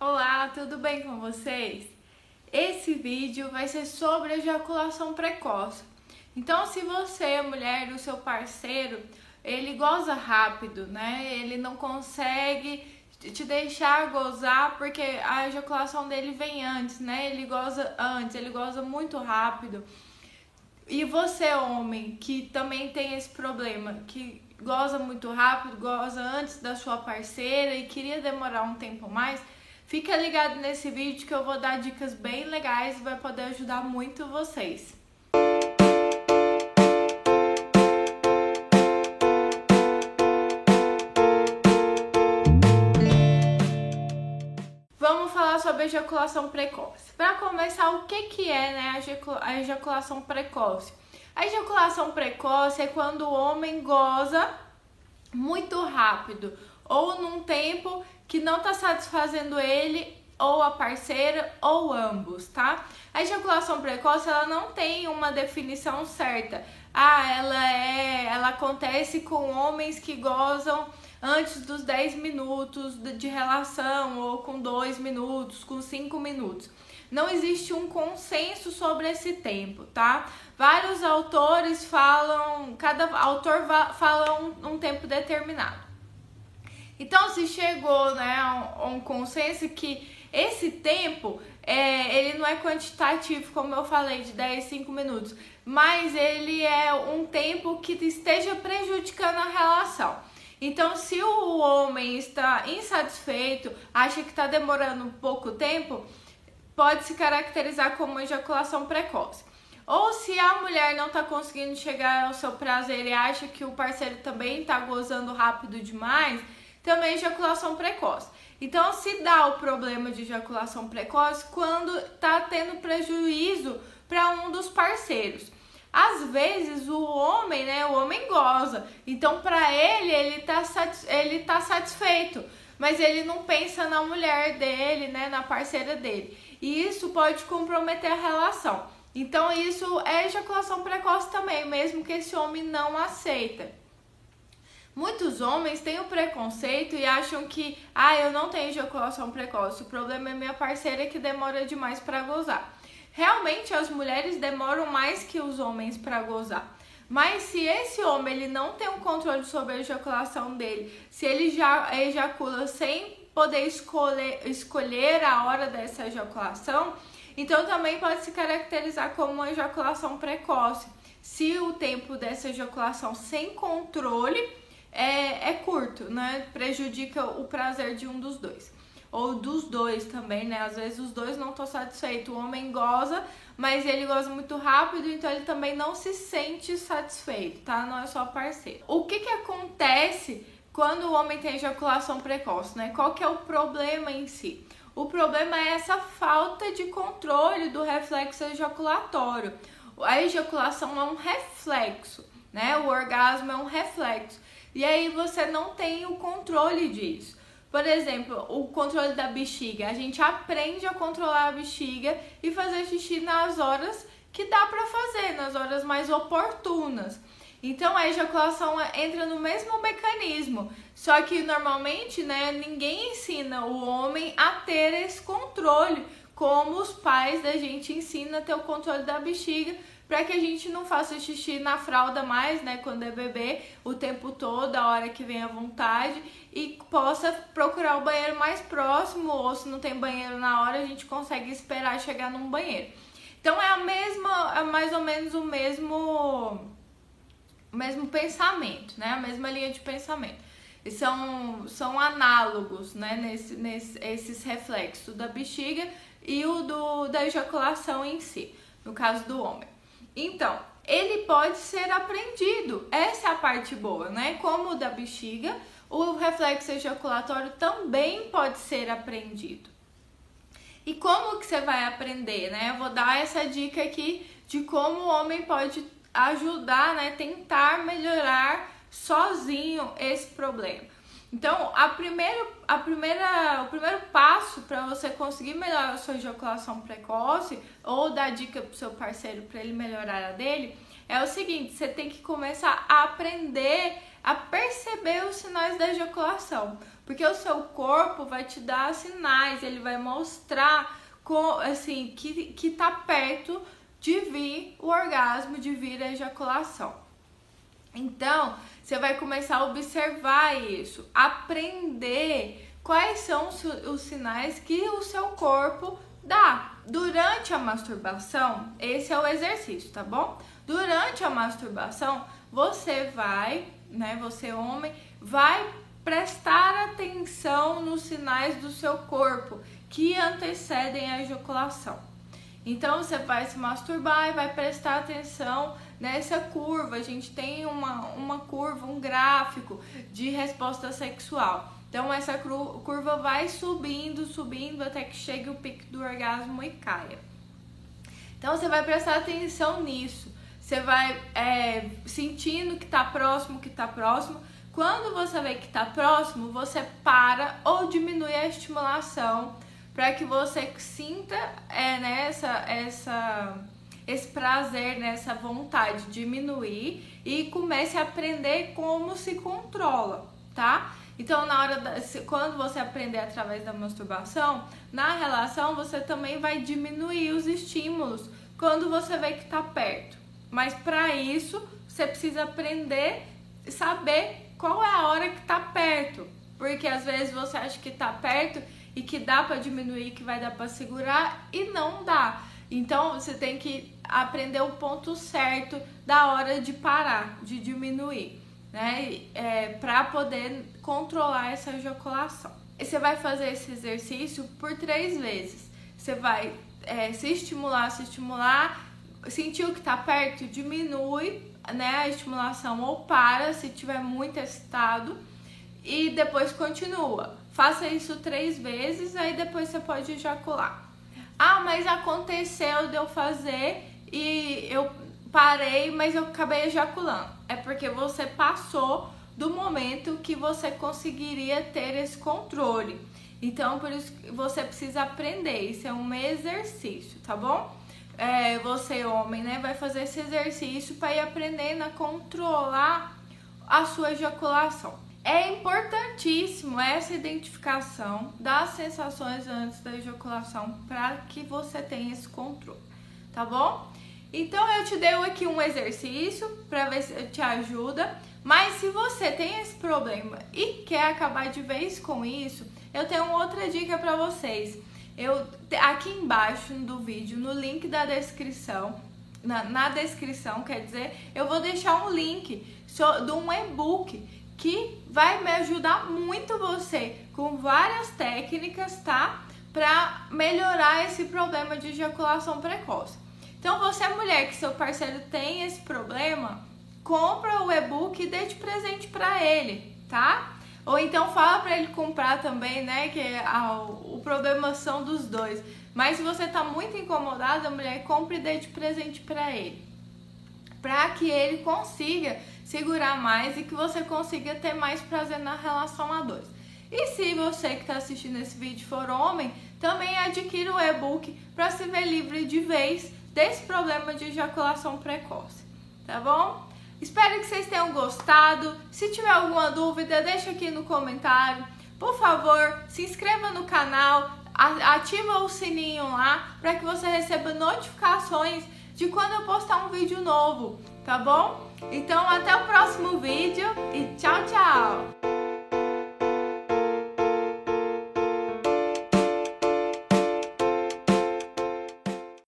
Olá, tudo bem com vocês? Esse vídeo vai ser sobre ejaculação precoce. Então, se você, mulher, o seu parceiro, ele goza rápido, né? Ele não consegue te deixar gozar porque a ejaculação dele vem antes, né? Ele goza antes, ele goza muito rápido. E você, homem, que também tem esse problema, que goza muito rápido, goza antes da sua parceira e queria demorar um tempo mais, fica ligado nesse vídeo que eu vou dar dicas bem legais e vai poder ajudar muito vocês. Vamos falar sobre ejaculação precoce. Para começar, o que, que é né, a ejaculação precoce? A ejaculação precoce é quando o homem goza muito rápido ou num tempo que não está satisfazendo ele ou a parceira ou ambos, tá? A ejaculação precoce ela não tem uma definição certa. Ah, ela é, ela acontece com homens que gozam antes dos 10 minutos de relação ou com 2 minutos, com 5 minutos não existe um consenso sobre esse tempo, tá? Vários autores falam, cada autor fala um, um tempo determinado. Então, se chegou né, a um, consenso que esse tempo é, ele não é quantitativo, como eu falei, de 10, 5 minutos, mas ele é um tempo que esteja prejudicando a relação. Então, se o homem está insatisfeito, acha que está demorando pouco tempo, pode se caracterizar como ejaculação precoce. Ou se a mulher não está conseguindo chegar ao seu prazer e acha que o parceiro também está gozando rápido demais, também ejaculação precoce. Então, se dá o problema de ejaculação precoce quando está tendo prejuízo para um dos parceiros. Às vezes o homem, né, o homem goza. Então, para ele, ele está ele tá satisfeito, mas ele não pensa na mulher dele, né, na parceira dele e isso pode comprometer a relação. Então, isso é ejaculação precoce também, mesmo que esse homem não aceita. Muitos homens têm o preconceito e acham que, ah, eu não tenho ejaculação precoce, o problema é minha parceira que demora demais para gozar. Realmente as mulheres demoram mais que os homens para gozar. Mas se esse homem ele não tem um controle sobre a ejaculação dele, se ele já ejacula sem poder escolher, escolher a hora dessa ejaculação, então também pode se caracterizar como uma ejaculação precoce. Se o tempo dessa ejaculação sem controle é, é curto, né? Prejudica o prazer de um dos dois. Ou dos dois também, né? Às vezes os dois não estão satisfeitos. O homem goza, mas ele goza muito rápido, então ele também não se sente satisfeito, tá? Não é só parceiro. O que que acontece quando o homem tem ejaculação precoce, né? Qual que é o problema em si? O problema é essa falta de controle do reflexo ejaculatório. A ejaculação é um reflexo, né? O orgasmo é um reflexo. E aí você não tem o controle disso. Por exemplo, o controle da bexiga. A gente aprende a controlar a bexiga e fazer xixi nas horas que dá para fazer, nas horas mais oportunas. Então a ejaculação entra no mesmo mecanismo, só que normalmente, né, ninguém ensina o homem a ter esse controle, como os pais da gente ensinam a ter o controle da bexiga, para que a gente não faça xixi na fralda mais, né, quando é bebê, o tempo todo, a hora que vem à vontade, e possa procurar o banheiro mais próximo, ou se não tem banheiro na hora, a gente consegue esperar chegar num banheiro. Então é a mesma, é mais ou menos o mesmo o mesmo pensamento, né? A mesma linha de pensamento. E são, são análogos, né? Nesse, nesse, esses reflexos da bexiga e o do, da ejaculação em si, no caso do homem. Então, ele pode ser aprendido. Essa é a parte boa, né? Como o da bexiga, o reflexo ejaculatório também pode ser aprendido. E como que você vai aprender, né? Eu vou dar essa dica aqui de como o homem pode ajudar, né, tentar melhorar sozinho esse problema. Então, a primeiro, a primeira, o primeiro passo para você conseguir melhorar a sua ejaculação precoce ou dar dica pro seu parceiro para ele melhorar a dele é o seguinte: você tem que começar a aprender a perceber os sinais da ejaculação. Porque o seu corpo vai te dar sinais, ele vai mostrar assim que, que tá perto de vir o orgasmo, de vir a ejaculação. Então, você vai começar a observar isso, aprender quais são os sinais que o seu corpo dá. Durante a masturbação, esse é o exercício, tá bom? Durante a masturbação, você vai, né, você homem, vai prestar atenção nos sinais do seu corpo que antecedem a ejaculação. Então você vai se masturbar e vai prestar atenção nessa curva. A gente tem uma, uma curva, um gráfico de resposta sexual. Então essa curva vai subindo, subindo até que chegue o pico do orgasmo e caia. Então você vai prestar atenção nisso. Você vai é, sentindo que está próximo, que está próximo. Quando você vê que está próximo, você para ou diminui a estimulação para que você sinta é, né, essa esse prazer, né, vontade diminuir e comece a aprender como se controla, tá? Então, na hora da, quando você aprender através da masturbação, na relação você também vai diminuir os estímulos quando você vê que tá perto. Mas para isso, você precisa aprender e saber qual é a hora que tá perto, porque às vezes você acha que tá perto e que dá para diminuir, que vai dar para segurar e não dá. Então você tem que aprender o ponto certo da hora de parar, de diminuir né? É, para poder controlar essa ejaculação. E você vai fazer esse exercício por três vezes. Você vai é, se estimular, se estimular, sentiu que tá perto, diminui né, a estimulação ou para se tiver muito excitado e depois continua. Faça isso três vezes, aí depois você pode ejacular. Ah, mas aconteceu de eu fazer e eu parei, mas eu acabei ejaculando. É porque você passou do momento que você conseguiria ter esse controle. Então, por isso você precisa aprender. Isso é um exercício, tá bom? É, você, homem, né, vai fazer esse exercício para ir aprendendo a controlar a sua ejaculação. É importantíssimo essa identificação das sensações antes da ejaculação para que você tenha esse controle, tá bom? Então eu te dei aqui um exercício para ver se te ajuda. Mas se você tem esse problema e quer acabar de vez com isso, eu tenho outra dica para vocês. Eu aqui embaixo do vídeo, no link da descrição, na, na descrição, quer dizer, eu vou deixar um link de um e-book que vai me ajudar muito você com várias técnicas, tá? Para melhorar esse problema de ejaculação precoce. Então, você é mulher que seu parceiro tem esse problema, compra o e-book e dê de presente para ele, tá? Ou então fala para ele comprar também, né? Que a, o problema são dos dois. Mas se você tá muito incomodada, mulher, compre e dê de presente para ele. Para que ele consiga segurar mais e que você consiga ter mais prazer na relação a dois. E se você que está assistindo esse vídeo for homem, também adquira o e-book para se ver livre de vez desse problema de ejaculação precoce, tá bom? Espero que vocês tenham gostado. Se tiver alguma dúvida, deixa aqui no comentário. Por favor, se inscreva no canal, ativa o sininho lá para que você receba notificações de quando eu postar um vídeo novo, tá bom? Então até o próximo vídeo e tchau, tchau!